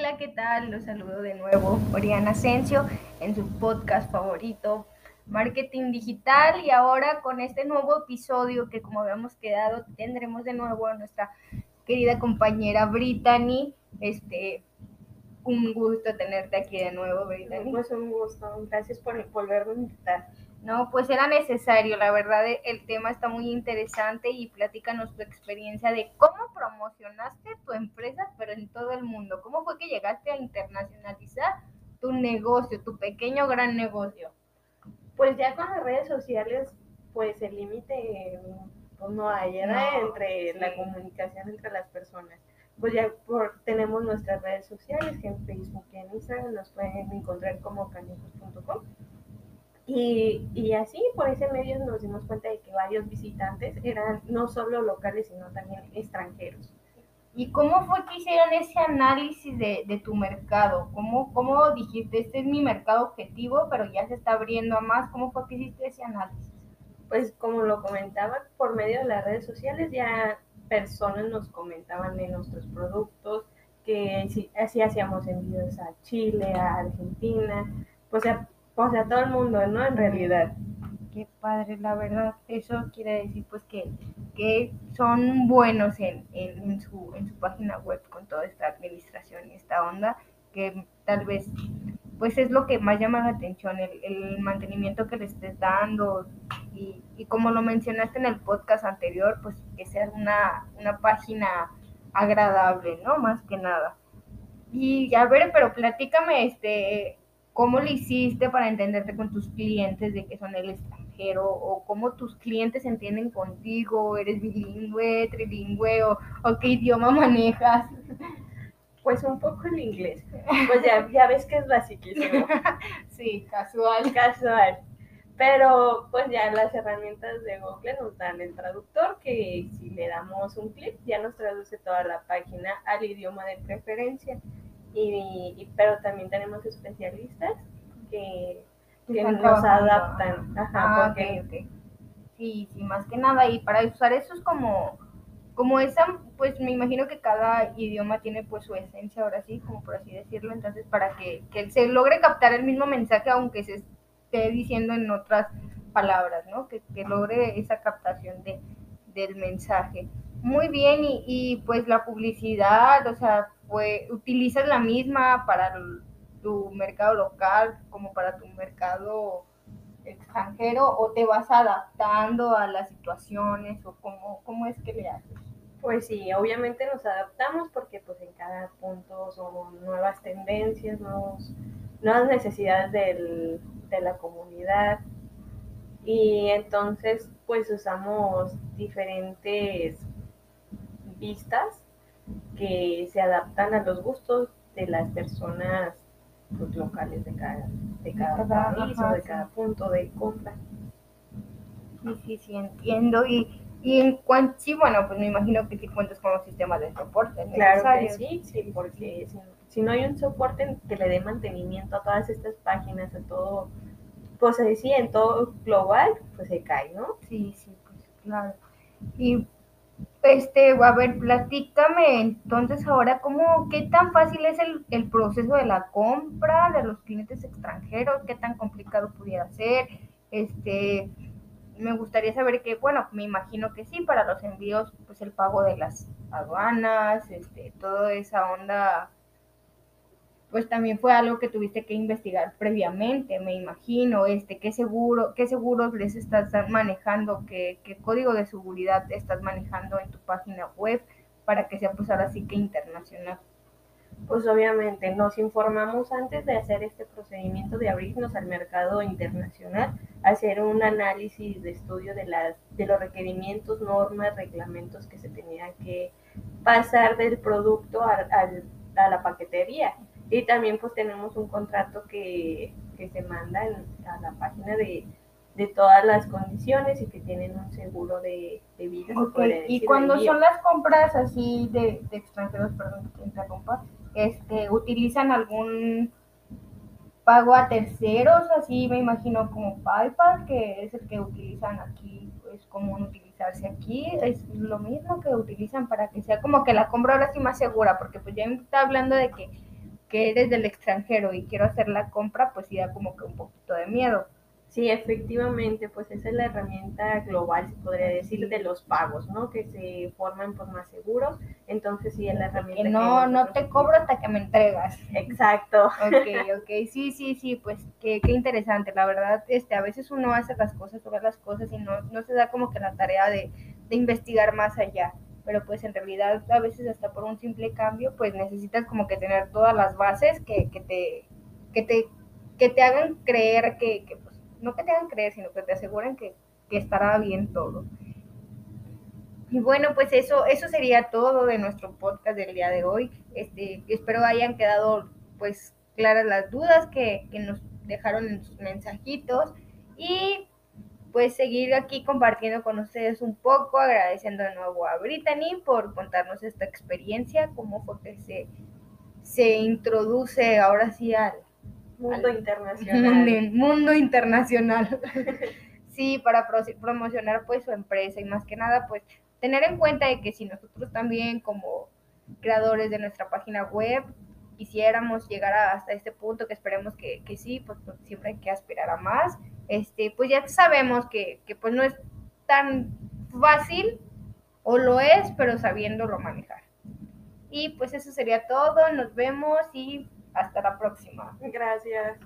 Hola, ¿qué tal? Los saludo de nuevo, Oriana Asensio, en su podcast favorito, Marketing Digital. Y ahora con este nuevo episodio que como habíamos quedado, tendremos de nuevo a nuestra querida compañera Brittany. Este, un gusto tenerte aquí de nuevo, Brittany. Pues un gusto, gracias por volverme a invitar. No, pues era necesario, la verdad el tema está muy interesante y platícanos tu experiencia de cómo promocionaste tu empresa, pero en todo el mundo. ¿Cómo fue que llegaste a internacionalizar tu negocio, tu pequeño gran negocio? Pues ya con las redes sociales, pues el límite pues no hay, era entre la comunicación entre las personas. Pues ya por, tenemos nuestras redes sociales, que en Facebook y en Instagram nos pueden encontrar como canijos.com y, y, así, por ese medio nos dimos cuenta de que varios visitantes eran no solo locales, sino también extranjeros. ¿Y cómo fue que hicieron ese análisis de, de tu mercado? ¿Cómo, ¿Cómo dijiste, este es mi mercado objetivo, pero ya se está abriendo a más? ¿Cómo fue que hiciste ese análisis? Pues como lo comentaba, por medio de las redes sociales ya personas nos comentaban de nuestros productos, que así hacíamos envíos a Chile, a Argentina, pues o sea, todo el mundo, ¿no? En realidad. Qué padre, la verdad. Eso quiere decir pues que, que son buenos en, en, su, en su página web con toda esta administración y esta onda, que tal vez pues es lo que más llama la atención, el, el mantenimiento que le estés dando y, y, como lo mencionaste en el podcast anterior, pues que sea una, una página agradable, ¿no? Más que nada. Y a ver, pero platícame, este, ¿Cómo lo hiciste para entenderte con tus clientes de que son el extranjero? ¿O cómo tus clientes entienden contigo? ¿Eres bilingüe, trilingüe o, qué idioma manejas? Pues un poco el inglés. Pues ya, ya ves que es basiquísimo. sí, casual. Casual. Pero pues ya las herramientas de Google nos dan el traductor que si le damos un clic ya nos traduce toda la página al idioma de preferencia y, pero también tenemos especialistas que, nos adaptan. Ajá, ah, porque... Sí, sí, más que nada. Y para usar eso es como, como esa, pues me imagino que cada idioma tiene pues su esencia, ahora sí, como por así decirlo. Entonces, para que, que se logre captar el mismo mensaje, aunque se esté diciendo en otras palabras, ¿no? Que, que logre esa captación de, del mensaje. Muy bien, y, y pues la publicidad, o sea, pues, utilizas la misma para tu mercado local como para tu mercado extranjero o te vas adaptando a las situaciones o cómo, cómo es que le haces? Pues sí, obviamente nos adaptamos porque pues en cada punto son nuevas tendencias, nuevos, nuevas necesidades del, de la comunidad y entonces pues usamos diferentes vistas que se adaptan a los gustos de las personas pues, locales de cada, de cada país o de cada punto de compra. Sí, sí, sí, entiendo. Y, y en cuanto, sí, bueno, pues me imagino que sí cuentas con los sistemas de soporte. Claro que sí, sí, porque si, si, no hay un soporte que le dé mantenimiento a todas estas páginas, a todo, pues sí, en todo global, pues se cae, ¿no? Sí, sí, pues claro. Y este, a ver, platícame entonces ahora, ¿cómo, qué tan fácil es el, el, proceso de la compra de los clientes extranjeros? ¿Qué tan complicado pudiera ser? Este, me gustaría saber que, bueno, me imagino que sí, para los envíos, pues el pago de las aduanas, este, toda esa onda pues también fue algo que tuviste que investigar previamente, me imagino, este, qué seguro, qué seguros les estás manejando, qué, qué código de seguridad estás manejando en tu página web para que sea pues ahora sí que internacional. Pues obviamente nos informamos antes de hacer este procedimiento de abrirnos al mercado internacional, hacer un análisis de estudio de, las, de los requerimientos, normas, reglamentos que se tenía que pasar del producto a la paquetería y también pues tenemos un contrato que, se manda a la página de, todas las condiciones y que tienen un seguro de, vida. Y cuando son las compras así de, extranjeros, perdón que interrumpa, este, ¿utilizan algún pago a terceros? Así me imagino como PayPal, que es el que utilizan aquí, es común utilizarse aquí, es lo mismo que utilizan para que sea como que la compra ahora sí más segura, porque pues ya está hablando de que que eres del extranjero y quiero hacer la compra, pues sí da como que un poquito de miedo. Sí, efectivamente, pues esa es la herramienta global, se podría decir, de los pagos, ¿no? Que se forman por más seguros. Entonces sí es la herramienta. Que no, no te cobro hasta que me entregas. Exacto. Ok, ok, sí, sí, sí, pues qué, qué interesante. La verdad, este, a veces uno hace las cosas, sobre las cosas y no, no se da como que la tarea de, de investigar más allá. Pero pues en realidad a veces hasta por un simple cambio, pues necesitas como que tener todas las bases que, que te, que te, que te hagan creer que, que pues, no que te hagan creer, sino que te aseguren que, que estará bien todo. Y bueno, pues eso, eso sería todo de nuestro podcast del día de hoy. Este, espero hayan quedado pues claras las dudas que, que nos dejaron en sus mensajitos y pues seguir aquí compartiendo con ustedes un poco, agradeciendo de nuevo a Brittany por contarnos esta experiencia, cómo fue que se, se introduce ahora sí al, Mundo al internacional. mundo, internacional. sí, para pro- promocionar pues su empresa y más que nada pues tener en cuenta de que si nosotros también como creadores de nuestra página web quisiéramos llegar a- hasta este punto, que esperemos que, que sí, pues, pues, siempre hay que aspirar a más, este, pues ya sabemos que, que pues no es tan fácil, o lo es, pero sabiéndolo manejar. Y pues eso sería todo, nos vemos y hasta la próxima. Gracias.